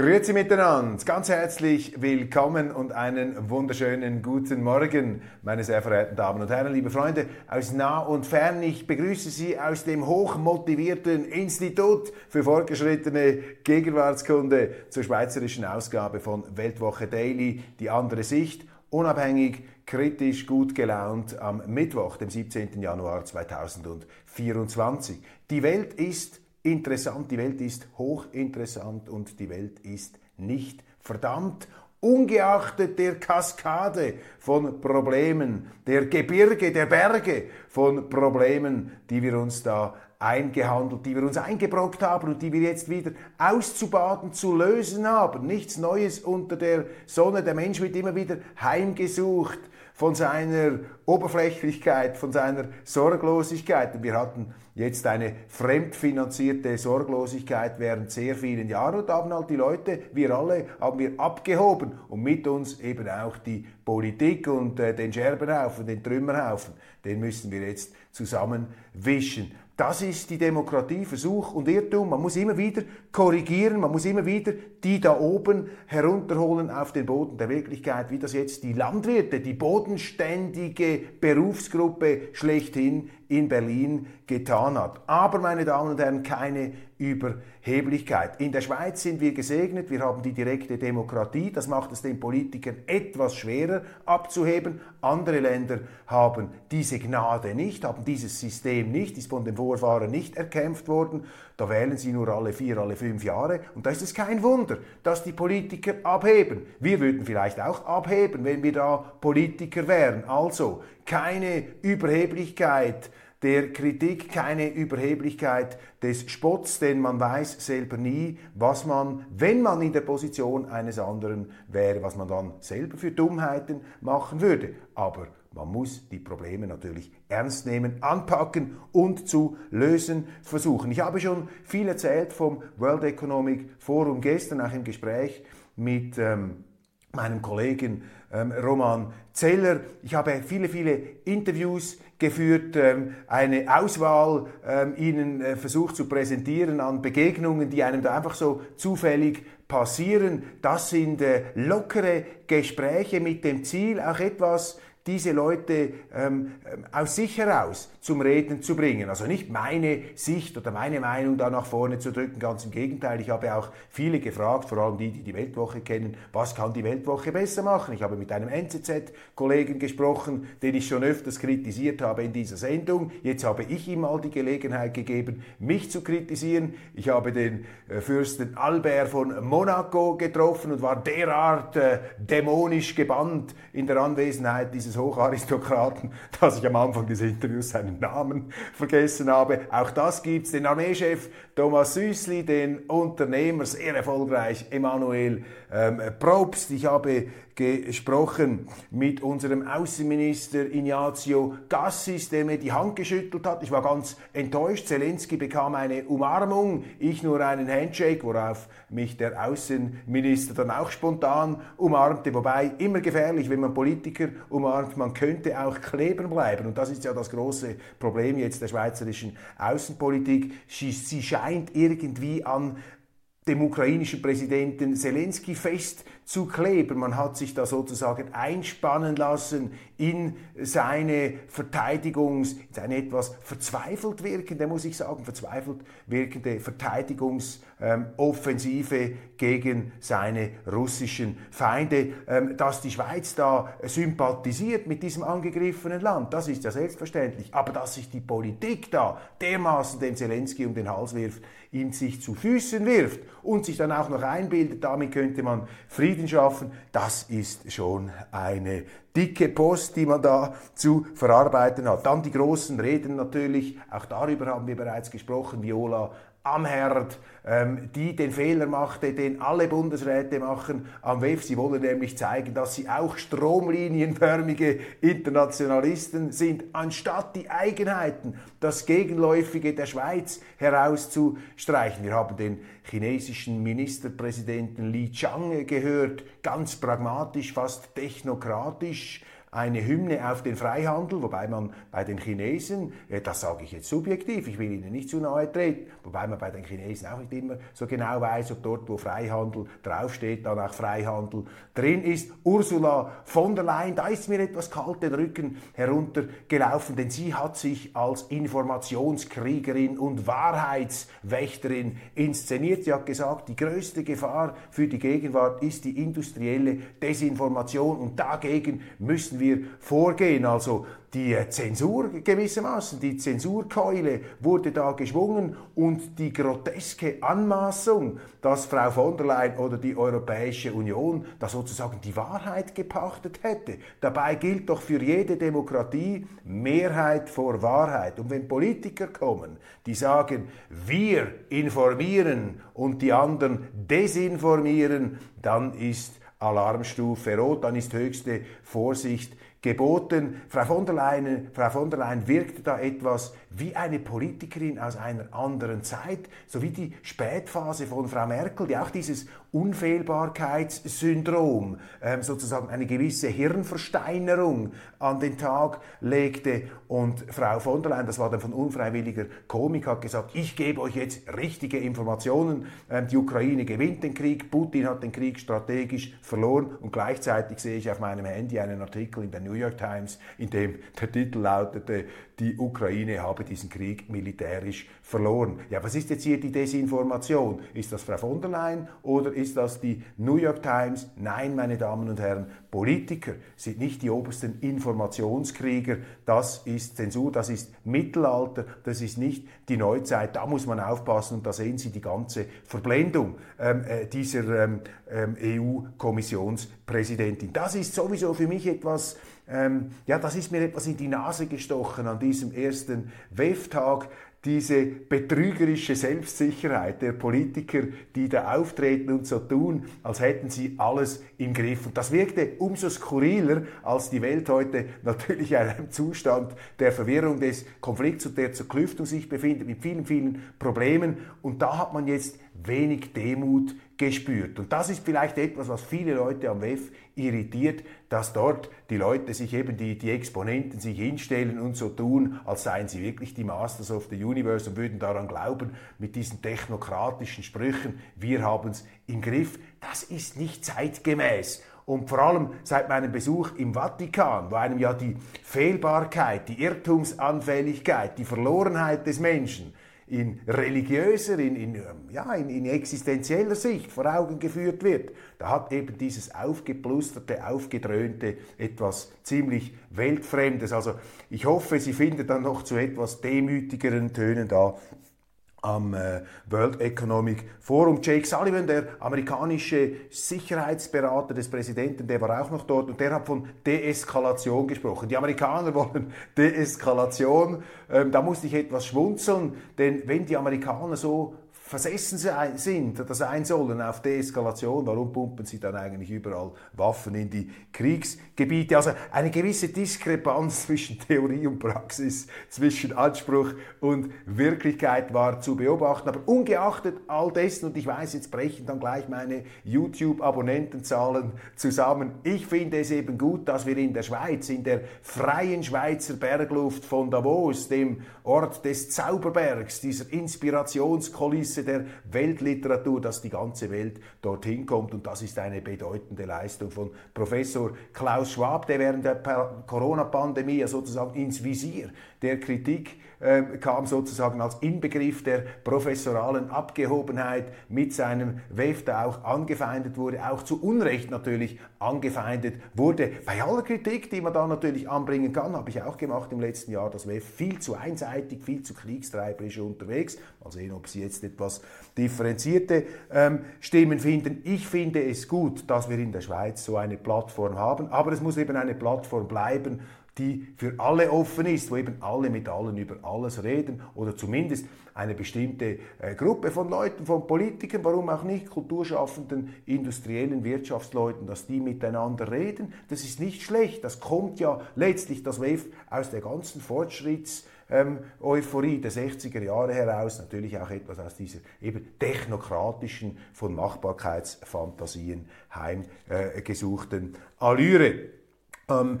Grüezi miteinander, ganz herzlich willkommen und einen wunderschönen guten Morgen, meine sehr verehrten Damen und Herren, liebe Freunde aus nah und fern. Ich begrüße Sie aus dem hochmotivierten Institut für fortgeschrittene Gegenwartskunde zur schweizerischen Ausgabe von Weltwoche Daily, die andere Sicht, unabhängig, kritisch, gut gelaunt am Mittwoch, dem 17. Januar 2024. Die Welt ist interessant, die Welt ist hochinteressant und die Welt ist nicht verdammt. Ungeachtet der Kaskade von Problemen, der Gebirge, der Berge von Problemen, die wir uns da eingehandelt, die wir uns eingebrockt haben und die wir jetzt wieder auszubaden, zu lösen haben. Nichts Neues unter der Sonne. Der Mensch wird immer wieder heimgesucht von seiner Oberflächlichkeit, von seiner Sorglosigkeit. Und wir hatten jetzt eine fremdfinanzierte Sorglosigkeit während sehr vielen Jahren und haben halt die Leute, wir alle, haben wir abgehoben und mit uns eben auch die Politik und äh, den Scherbenhaufen, den Trümmerhaufen, den müssen wir jetzt zusammenwischen. Das ist die Demokratie, Versuch und Irrtum. Man muss immer wieder korrigieren, man muss immer wieder die da oben herunterholen auf den Boden der Wirklichkeit, wie das jetzt die Landwirte, die bodenständige Berufsgruppe schlechthin in Berlin getan hat. Aber, meine Damen und Herren, keine Überheblichkeit. In der Schweiz sind wir gesegnet, wir haben die direkte Demokratie, das macht es den Politikern etwas schwerer abzuheben. Andere Länder haben diese Gnade nicht, haben dieses System nicht, ist von den Vorfahren nicht erkämpft worden. Da wählen sie nur alle vier, alle fünf Jahre und da ist es kein Wunder, dass die Politiker abheben. Wir würden vielleicht auch abheben, wenn wir da Politiker wären. Also keine Überheblichkeit der Kritik, keine Überheblichkeit des Spotts, denn man weiß selber nie, was man, wenn man in der Position eines anderen wäre, was man dann selber für Dummheiten machen würde. Aber man muss die Probleme natürlich ernst nehmen, anpacken und zu lösen versuchen. Ich habe schon viel erzählt vom World Economic Forum gestern, auch im Gespräch mit ähm, meinem Kollegen ähm, Roman Zeller. Ich habe viele, viele Interviews geführt, ähm, eine Auswahl ähm, Ihnen äh, versucht zu präsentieren an Begegnungen, die einem da einfach so zufällig passieren. Das sind äh, lockere Gespräche mit dem Ziel, auch etwas diese Leute ähm, ähm, aus sich heraus zum Reden zu bringen. Also nicht meine Sicht oder meine Meinung da nach vorne zu drücken, ganz im Gegenteil. Ich habe auch viele gefragt, vor allem die, die die Weltwoche kennen, was kann die Weltwoche besser machen. Ich habe mit einem NZZ-Kollegen gesprochen, den ich schon öfters kritisiert habe in dieser Sendung. Jetzt habe ich ihm mal die Gelegenheit gegeben, mich zu kritisieren. Ich habe den äh, Fürsten Albert von Monaco getroffen und war derart äh, dämonisch gebannt in der Anwesenheit dieses Hocharistokraten, dass ich am Anfang des Interviews seinen Namen vergessen habe. Auch das gibt's. Den Armeechef Thomas Süßli, den Unternehmer, sehr erfolgreich, Emanuel ähm, Probst. Ich habe gesprochen mit unserem Außenminister Ignazio Gassis, der mir die Hand geschüttelt hat. Ich war ganz enttäuscht. Zelensky bekam eine Umarmung, ich nur einen Handshake, worauf mich der Außenminister dann auch spontan umarmte. Wobei immer gefährlich, wenn man Politiker umarmt, man könnte auch kleben bleiben. Und das ist ja das große Problem jetzt der schweizerischen Außenpolitik. Sie scheint irgendwie an dem ukrainischen Präsidenten Zelensky festzukleben. Man hat sich da sozusagen einspannen lassen in seine Verteidigungs, in seine etwas verzweifelt wirkende, muss ich sagen, verzweifelt wirkende Verteidigungsoffensive ähm, gegen seine russischen Feinde. Ähm, dass die Schweiz da sympathisiert mit diesem angegriffenen Land, das ist ja selbstverständlich. Aber dass sich die Politik da dermaßen dem Zelensky um den Hals wirft, ihn sich zu Füßen wirft und sich dann auch noch einbildet, damit könnte man Frieden Frieden schaffen, das ist schon eine dicke Post, die man da zu verarbeiten hat. Dann die großen Reden natürlich, auch darüber haben wir bereits gesprochen, Viola am Herd, ähm, die den Fehler machte, den alle Bundesräte machen am WEF. Sie wollen nämlich zeigen, dass sie auch stromlinienförmige Internationalisten sind, anstatt die Eigenheiten, das Gegenläufige der Schweiz herauszustreichen. Wir haben den chinesischen Ministerpräsidenten Li Chang gehört, ganz pragmatisch, fast technokratisch eine Hymne auf den Freihandel, wobei man bei den Chinesen, äh, das sage ich jetzt subjektiv, ich will ihnen nicht zu nahe treten, wobei man bei den Chinesen auch nicht immer so genau weiß, ob dort, wo Freihandel draufsteht, dann auch Freihandel drin ist. Ursula von der Leyen, da ist mir etwas kalt den Rücken heruntergelaufen, denn sie hat sich als Informationskriegerin und Wahrheitswächterin inszeniert. Sie hat gesagt, die größte Gefahr für die Gegenwart ist die industrielle Desinformation und dagegen müssen wir vorgehen. Also die Zensur gewissermaßen, die Zensurkeule wurde da geschwungen und die groteske Anmaßung, dass Frau von der Leyen oder die Europäische Union da sozusagen die Wahrheit gepachtet hätte. Dabei gilt doch für jede Demokratie Mehrheit vor Wahrheit. Und wenn Politiker kommen, die sagen, wir informieren und die anderen desinformieren, dann ist Alarmstufe rot, dann ist höchste Vorsicht geboten. Frau von der Leyen, Frau von der Leyen wirkte da etwas wie eine Politikerin aus einer anderen Zeit, so wie die Spätphase von Frau Merkel, die auch dieses Unfehlbarkeitssyndrom, ähm, sozusagen eine gewisse Hirnversteinerung an den Tag legte. Und Frau von der Leyen, das war dann von unfreiwilliger Komik, hat gesagt, ich gebe euch jetzt richtige Informationen. Ähm, die Ukraine gewinnt den Krieg, Putin hat den Krieg strategisch verloren und gleichzeitig sehe ich auf meinem Handy einen Artikel in der New York Times, in dem der Titel lautete, die Ukraine habe diesen Krieg militärisch verloren. Ja, was ist jetzt hier die Desinformation? Ist das Frau von der Leyen oder ist das die New York Times? Nein, meine Damen und Herren, Politiker sind nicht die obersten Informationskrieger. Das ist Zensur, das ist Mittelalter, das ist nicht die Neuzeit. Da muss man aufpassen und da sehen Sie die ganze Verblendung ähm, äh, dieser ähm, ähm, EU-Kommissionspräsidentin. Das ist sowieso für mich etwas, ähm, ja, das ist mir etwas in die Nase gestochen an diesem ersten WEF-Tag diese betrügerische Selbstsicherheit der Politiker, die da auftreten und so tun, als hätten sie alles im Griff. Und das wirkte umso skurriler, als die Welt heute natürlich in einem Zustand der Verwirrung des Konflikts und der Zerklüftung sich befindet, mit vielen, vielen Problemen. Und da hat man jetzt wenig Demut gespürt. Und das ist vielleicht etwas, was viele Leute am WEF irritiert, dass dort die Leute sich eben, die, die Exponenten sich hinstellen und so tun, als seien sie wirklich die Masters of the Universe und würden daran glauben, mit diesen technokratischen Sprüchen, wir haben es im Griff. Das ist nicht zeitgemäß. Und vor allem seit meinem Besuch im Vatikan, wo einem ja die Fehlbarkeit, die Irrtumsanfälligkeit, die Verlorenheit des Menschen in religiöser, in, in, ja, in, in existenzieller Sicht vor Augen geführt wird, da hat eben dieses aufgeplusterte, aufgedröhnte etwas ziemlich Weltfremdes. Also ich hoffe, Sie finden dann noch zu etwas demütigeren Tönen da am äh, World Economic Forum. Jake Sullivan, der amerikanische Sicherheitsberater des Präsidenten, der war auch noch dort und der hat von Deeskalation gesprochen. Die Amerikaner wollen Deeskalation. Ähm, da musste ich etwas schmunzeln, denn wenn die Amerikaner so versessen sind oder sein sollen auf Deeskalation, warum pumpen sie dann eigentlich überall Waffen in die Kriegsgebiete? Also eine gewisse Diskrepanz zwischen Theorie und Praxis, zwischen Anspruch und Wirklichkeit war zu beobachten. Aber ungeachtet all dessen, und ich weiß, jetzt brechen dann gleich meine YouTube-Abonnentenzahlen zusammen, ich finde es eben gut, dass wir in der Schweiz, in der freien Schweizer Bergluft von Davos, dem Ort des Zauberbergs, dieser Inspirationskulisse, Spitze der Weltliteratur, dass die ganze Welt dorthin kommt. Und das ist eine bedeutende Leistung von Professor Klaus Schwab, der während der Corona-Pandemie sozusagen ins Visier der Kritik äh, kam sozusagen als Inbegriff der professoralen Abgehobenheit mit seinem WEF, der auch angefeindet wurde, auch zu Unrecht natürlich angefeindet wurde. Bei aller Kritik, die man da natürlich anbringen kann, habe ich auch gemacht im letzten Jahr, das WEF viel zu einseitig, viel zu kriegstreiberisch unterwegs. Mal sehen, ob sie jetzt etwas etwas differenzierte ähm, Stimmen finden. Ich finde es gut, dass wir in der Schweiz so eine Plattform haben, aber es muss eben eine Plattform bleiben, die für alle offen ist, wo eben alle mit allen über alles reden oder zumindest eine bestimmte äh, Gruppe von Leuten, von Politikern, warum auch nicht, Kulturschaffenden, industriellen Wirtschaftsleuten, dass die miteinander reden. Das ist nicht schlecht. Das kommt ja letztlich, das WEF, aus der ganzen Fortschritts- ähm, Euphorie der 60er Jahre heraus, natürlich auch etwas aus dieser eben technokratischen, von Machbarkeitsfantasien heimgesuchten äh, Allüre. Ähm,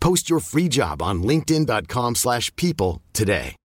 Post your free job on linkedin.com slash people today.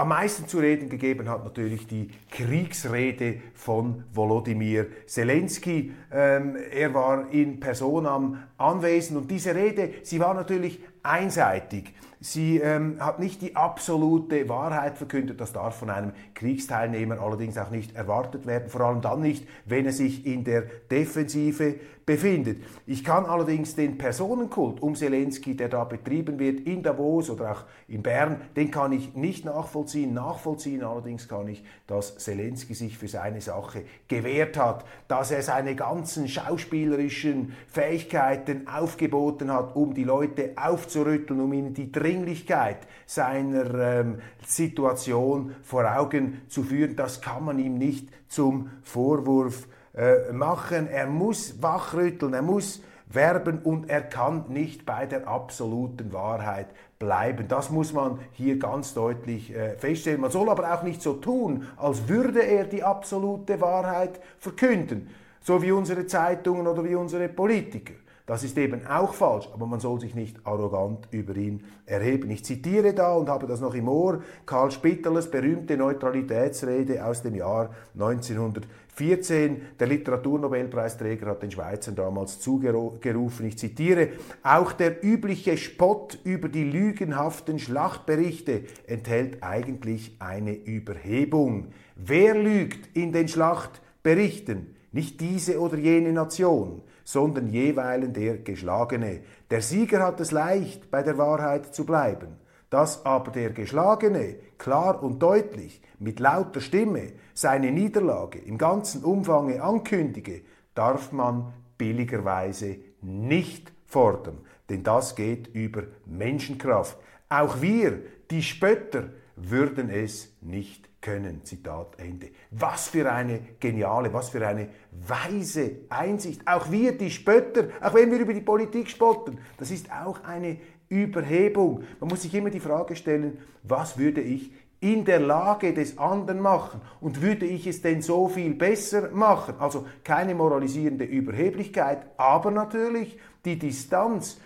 Am meisten zu reden gegeben hat natürlich die Kriegsrede von Volodymyr Zelensky. Ähm, er war in Person am Anwesen und diese Rede, sie war natürlich einseitig. Sie ähm, hat nicht die absolute Wahrheit verkündet, das darf von einem Kriegsteilnehmer allerdings auch nicht erwartet werden, vor allem dann nicht, wenn er sich in der Defensive befindet. Ich kann allerdings den Personenkult um Zelensky, der da betrieben wird in Davos oder auch in Bern, den kann ich nicht nachvollziehen. Nachvollziehen allerdings kann ich, dass Zelensky sich für seine Sache gewehrt hat, dass er seine ganzen schauspielerischen Fähigkeiten aufgeboten hat, um die Leute aufzurütteln, um ihnen die Dringlichkeit seiner ähm, Situation vor Augen zu führen. Das kann man ihm nicht zum Vorwurf äh, machen. Er muss wachrütteln, er muss werben und er kann nicht bei der absoluten Wahrheit bleiben. Das muss man hier ganz deutlich äh, feststellen. Man soll aber auch nicht so tun, als würde er die absolute Wahrheit verkünden, so wie unsere Zeitungen oder wie unsere Politiker. Das ist eben auch falsch, aber man soll sich nicht arrogant über ihn erheben. Ich zitiere da und habe das noch im Ohr, Karl Spitterles berühmte Neutralitätsrede aus dem Jahr 1914. Der Literaturnobelpreisträger hat den Schweizern damals zugerufen, ich zitiere, auch der übliche Spott über die lügenhaften Schlachtberichte enthält eigentlich eine Überhebung. Wer lügt in den Schlachtberichten? Nicht diese oder jene Nation sondern jeweilen der Geschlagene. Der Sieger hat es leicht, bei der Wahrheit zu bleiben. Dass aber der Geschlagene klar und deutlich mit lauter Stimme seine Niederlage im ganzen Umfange ankündige, darf man billigerweise nicht fordern, denn das geht über Menschenkraft. Auch wir, die Spötter, würden es nicht können. Zitat Ende. Was für eine geniale, was für eine weise Einsicht. Auch wir, die Spötter, auch wenn wir über die Politik spotten, das ist auch eine Überhebung. Man muss sich immer die Frage stellen, was würde ich in der Lage des anderen machen und würde ich es denn so viel besser machen? Also keine moralisierende Überheblichkeit, aber natürlich die Distanz,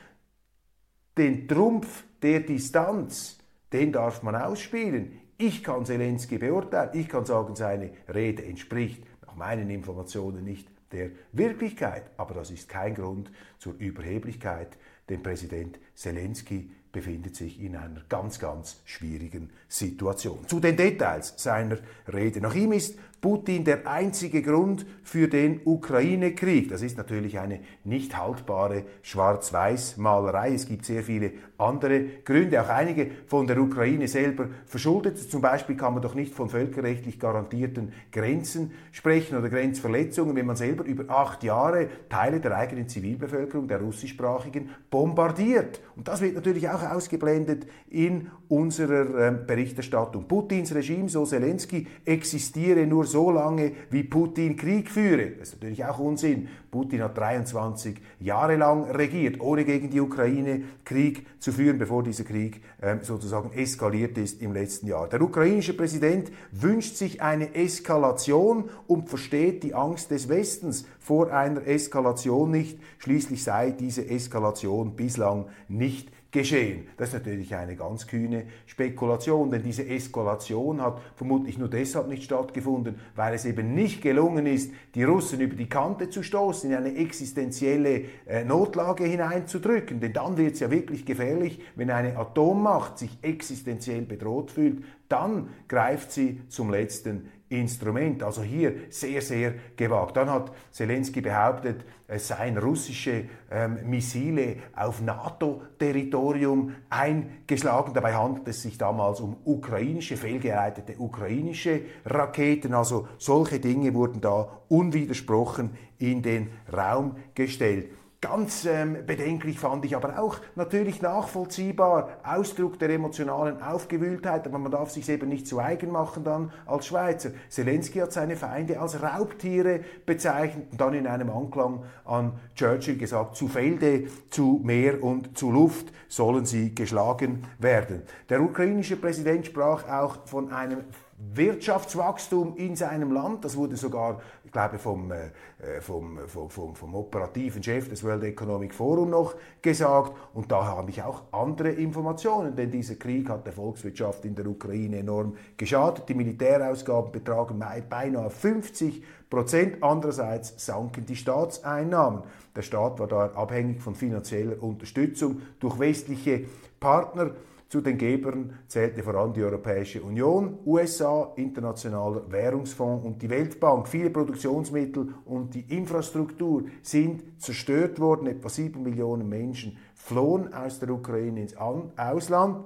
den Trumpf der Distanz, den darf man ausspielen. Ich kann Zelensky beurteilen, ich kann sagen, seine Rede entspricht nach meinen Informationen nicht der Wirklichkeit, aber das ist kein Grund zur Überheblichkeit. Dem Präsident Zelensky befindet sich in einer ganz, ganz schwierigen Situation. Zu den Details seiner Rede. Nach ihm ist Putin der einzige Grund für den Ukraine-Krieg. Das ist natürlich eine nicht haltbare Schwarz-Weiß-Malerei. Es gibt sehr viele andere Gründe, auch einige von der Ukraine selber verschuldet. Zum Beispiel kann man doch nicht von völkerrechtlich garantierten Grenzen sprechen oder Grenzverletzungen, wenn man selber über acht Jahre Teile der eigenen Zivilbevölkerung, der russischsprachigen, bombardiert. Und das wird natürlich auch ausgeblendet in unserer äh, Berichterstattung. Putins Regime, so Zelensky, existiere nur so lange, wie Putin Krieg führe. Das ist natürlich auch Unsinn. Putin hat 23 Jahre lang regiert, ohne gegen die Ukraine Krieg zu führen, bevor dieser Krieg äh, sozusagen eskaliert ist im letzten Jahr. Der ukrainische Präsident wünscht sich eine Eskalation und versteht die Angst des Westens vor einer Eskalation nicht. Schließlich sei diese Eskalation bislang nicht geschehen. Das ist natürlich eine ganz kühne Spekulation, denn diese Eskalation hat vermutlich nur deshalb nicht stattgefunden, weil es eben nicht gelungen ist, die Russen über die Kante zu stoßen, in eine existenzielle äh, Notlage hineinzudrücken. Denn dann wird es ja wirklich gefährlich, wenn eine Atommacht sich existenziell bedroht fühlt, dann greift sie zum letzten Instrument. Also hier sehr, sehr gewagt. Dann hat Zelensky behauptet, es seien russische ähm, Missile auf NATO-Territorium eingeschlagen. Dabei handelt es sich damals um ukrainische, fehlgeleitete ukrainische Raketen. Also solche Dinge wurden da unwidersprochen in den Raum gestellt. Ganz ähm, bedenklich fand ich aber auch natürlich nachvollziehbar Ausdruck der emotionalen Aufgewühltheit, aber man darf sich eben nicht zu eigen machen dann als Schweizer. Zelensky hat seine Feinde als Raubtiere bezeichnet und dann in einem Anklang an Churchill gesagt, zu Felde, zu Meer und zu Luft sollen sie geschlagen werden. Der ukrainische Präsident sprach auch von einem Wirtschaftswachstum in seinem Land. Das wurde sogar, glaube, vom, äh, äh vom, vom, vom, vom, operativen Chef des World Economic Forum noch gesagt. Und da habe ich auch andere Informationen, denn dieser Krieg hat der Volkswirtschaft in der Ukraine enorm geschadet. Die Militärausgaben betragen beinahe 50 Prozent. Andererseits sanken die Staatseinnahmen. Der Staat war da abhängig von finanzieller Unterstützung durch westliche Partner. Zu den Gebern zählte vor allem die Europäische Union, USA, Internationaler Währungsfonds und die Weltbank. Viele Produktionsmittel und die Infrastruktur sind zerstört worden. Etwa sieben Millionen Menschen flohen aus der Ukraine ins Ausland.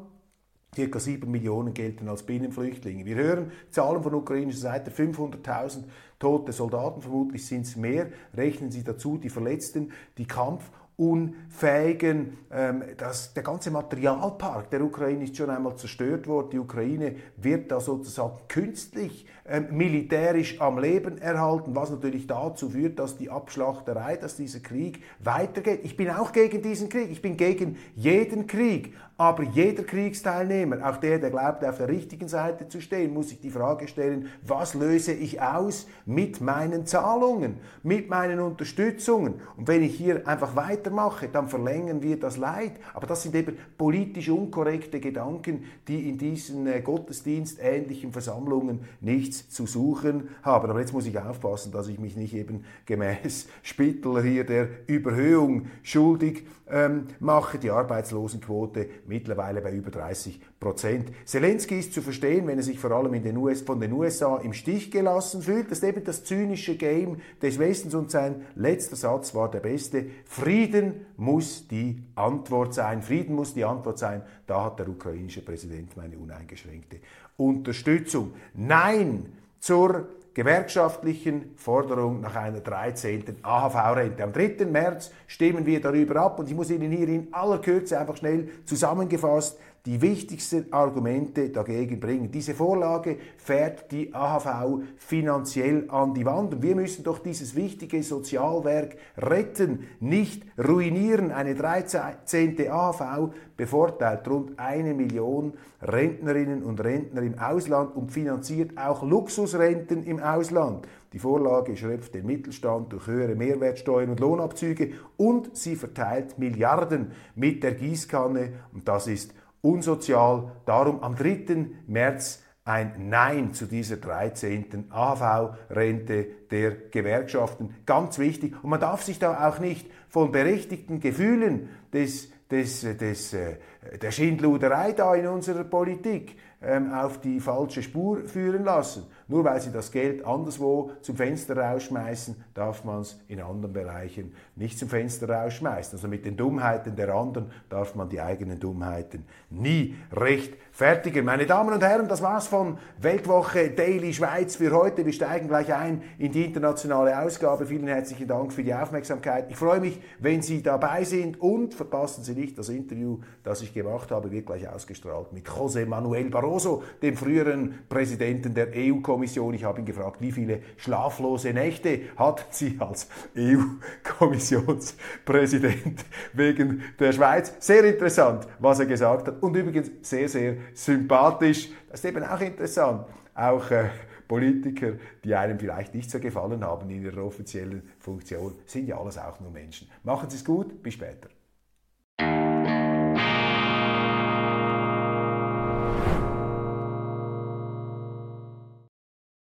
Circa sieben Millionen gelten als Binnenflüchtlinge. Wir hören Zahlen von ukrainischer Seite, 500.000 tote Soldaten, vermutlich sind es mehr. Rechnen Sie dazu die Verletzten, die Kampf- unfähigen, ähm, das, der ganze Materialpark der Ukraine ist schon einmal zerstört worden. Die Ukraine wird da sozusagen künstlich ähm, militärisch am Leben erhalten, was natürlich dazu führt, dass die Abschlachterei, dass dieser Krieg weitergeht. Ich bin auch gegen diesen Krieg, ich bin gegen jeden Krieg, aber jeder Kriegsteilnehmer, auch der, der glaubt, auf der richtigen Seite zu stehen, muss sich die Frage stellen, was löse ich aus mit meinen Zahlungen, mit meinen Unterstützungen? Und wenn ich hier einfach weitermache, dann verlängern wir das Leid. Aber das sind eben politisch unkorrekte Gedanken, die in diesen äh, gottesdienstähnlichen Versammlungen nichts zu suchen haben. Aber jetzt muss ich aufpassen, dass ich mich nicht eben gemäß Spittler hier der Überhöhung schuldig ähm, mache. Die Arbeitslosenquote mittlerweile bei über 30 Prozent. Zelensky ist zu verstehen, wenn er sich vor allem den US, von den USA im Stich gelassen fühlt. Das ist eben das zynische Game des Westens und sein letzter Satz war der beste. Frieden muss die Antwort sein. Frieden muss die Antwort sein. Da hat der ukrainische Präsident meine uneingeschränkte Unterstützung. Nein zur gewerkschaftlichen Forderung nach einer 13. AHV-Rente. Am 3. März stimmen wir darüber ab und ich muss Ihnen hier in aller Kürze einfach schnell zusammengefasst die wichtigsten Argumente dagegen bringen. Diese Vorlage fährt die AHV finanziell an die Wand und wir müssen doch dieses wichtige Sozialwerk retten, nicht ruinieren. Eine 13. AHV bevorteilt rund eine Million Rentnerinnen und Rentner im Ausland und finanziert auch Luxusrenten im Ausland. Die Vorlage schröpft den Mittelstand durch höhere Mehrwertsteuern und Lohnabzüge und sie verteilt Milliarden mit der Gießkanne und das ist unsozial. Darum am 3. März ein Nein zu dieser 13. AV-Rente der Gewerkschaften. Ganz wichtig. Und man darf sich da auch nicht von berechtigten Gefühlen des des, des, äh, der Schindluderei da in unserer Politik ähm, auf die falsche Spur führen lassen. Nur weil sie das Geld anderswo zum Fenster rausschmeißen, darf man es in anderen Bereichen nicht zum Fenster rausschmeißen. Also mit den Dummheiten der anderen darf man die eigenen Dummheiten nie rechtfertigen. Meine Damen und Herren, das war's von Weltwoche Daily Schweiz für heute. Wir steigen gleich ein in die internationale Ausgabe. Vielen herzlichen Dank für die Aufmerksamkeit. Ich freue mich, wenn Sie dabei sind und verpassen Sie nicht das Interview, das ich gemacht habe, wird gleich ausgestrahlt mit José Manuel Barroso, dem früheren Präsidenten der EU-Kommission. Ich habe ihn gefragt, wie viele schlaflose Nächte hat sie als EU-Kommissionspräsident wegen der Schweiz. Sehr interessant, was er gesagt hat und übrigens sehr, sehr sympathisch. Das ist eben auch interessant. Auch äh, Politiker, die einem vielleicht nicht so gefallen haben in ihrer offiziellen Funktion, sind ja alles auch nur Menschen. Machen Sie es gut, bis später.